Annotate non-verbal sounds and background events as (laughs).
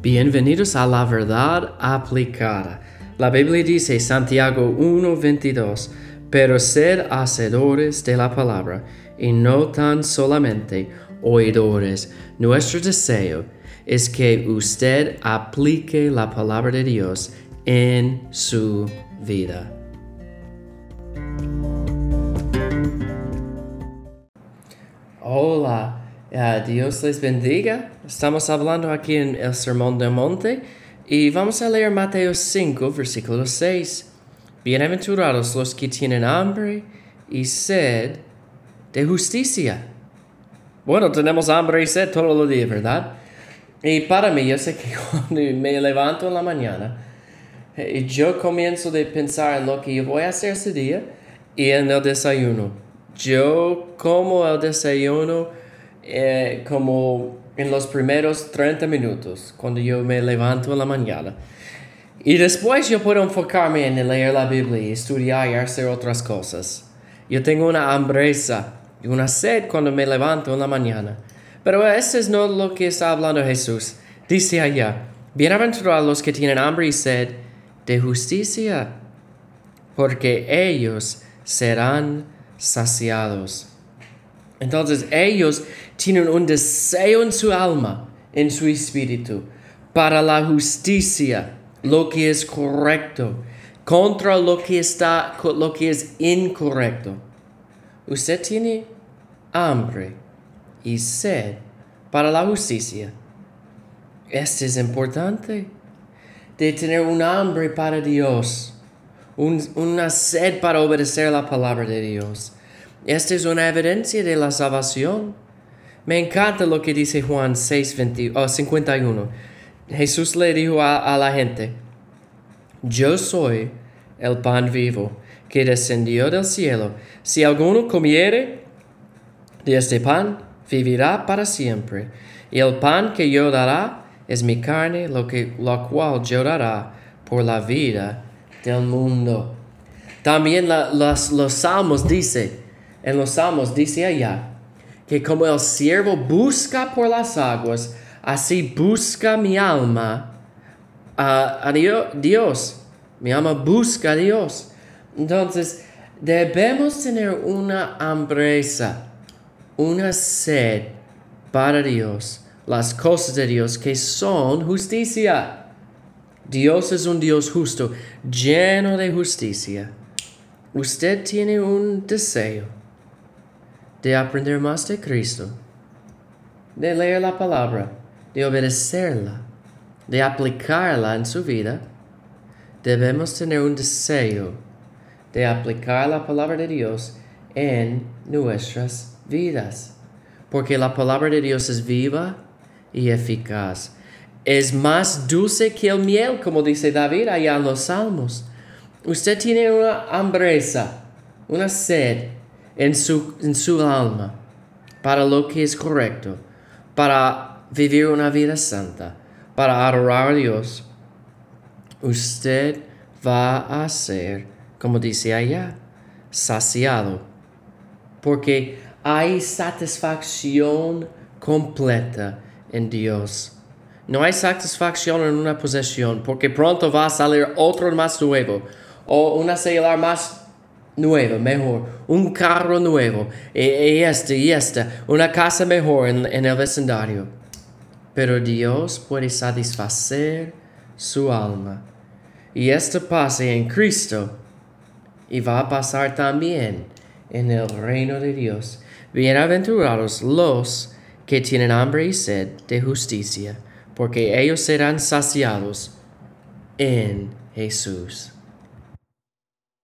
Bienvenidos a la verdad aplicada. La Biblia dice Santiago 1:22, pero sed hacedores de la palabra y no tan solamente oidores. Nuestro deseo es que usted aplique la palabra de Dios en su vida. Dios les bendiga. Estamos hablando aquí en el Sermón del Monte y vamos a leer Mateo 5, versículo 6. Bienaventurados los que tienen hambre y sed de justicia. Bueno, tenemos hambre y sed todos los días, ¿verdad? Y para mí, yo sé que (laughs) cuando me levanto en la mañana, y yo comienzo de pensar en lo que yo voy a hacer ese día y en el desayuno. Yo como el desayuno eh, como en los primeros 30 minutos, cuando yo me levanto en la mañana. Y después yo puedo enfocarme en leer la Biblia, estudiar y hacer otras cosas. Yo tengo una hambreza y una sed cuando me levanto en la mañana. Pero eso es no lo que está hablando Jesús. Dice allá, bienaventurados los que tienen hambre y sed de justicia, porque ellos serán saciados. Entonces ellos tienen un deseo en su alma, en su espíritu, para la justicia, lo que es correcto, contra lo que está, lo que es incorrecto. Usted tiene hambre y sed para la justicia. Esto es importante, de tener un hambre para Dios una sed para obedecer la palabra de Dios. Esta es una evidencia de la salvación. Me encanta lo que dice Juan 6, 51. Jesús le dijo a, la gente, yo soy el pan vivo que descendió del cielo. Si alguno comiere de este pan, vivirá para siempre. Y el pan que yo dará es mi carne, lo, que, lo cual yo dará por la vida del mundo. También los salmos dice, en los salmos dice allá, que como el siervo busca por las aguas, así busca mi alma a, Dios. Mi alma busca a Dios. Entonces, debemos tener una hambreza, una sed para Dios, las cosas de Dios que son justicia. Dios es un Dios justo, lleno de justicia. Usted tiene un deseo de aprender más de Cristo, de leer la palabra, de obedecerla, de aplicarla en su vida. Debemos tener un deseo de aplicar la palabra de Dios en nuestras vidas, porque la palabra de Dios es viva y eficaz es más dulce que el miel, como dice David allá en los Salmos. Usted tiene una hambreza, una sed en su, en su alma para lo que es correcto, para vivir una vida santa, para adorar a Dios. Usted va a ser, como dice allá, saciado, porque hay satisfacción completa en Dios. No hay satisfacción en una posesión porque pronto va a salir otro más nuevo o una celular más nueva, mejor, un carro nuevo y, este y esta, una casa mejor en, en el vecindario. Pero Dios puede satisfacer su alma. Y esto pasa en Cristo y va a pasar también en el reino de Dios. Bienaventurados los que tienen hambre y sed de justicia porque ellos serán saciados en Jesús.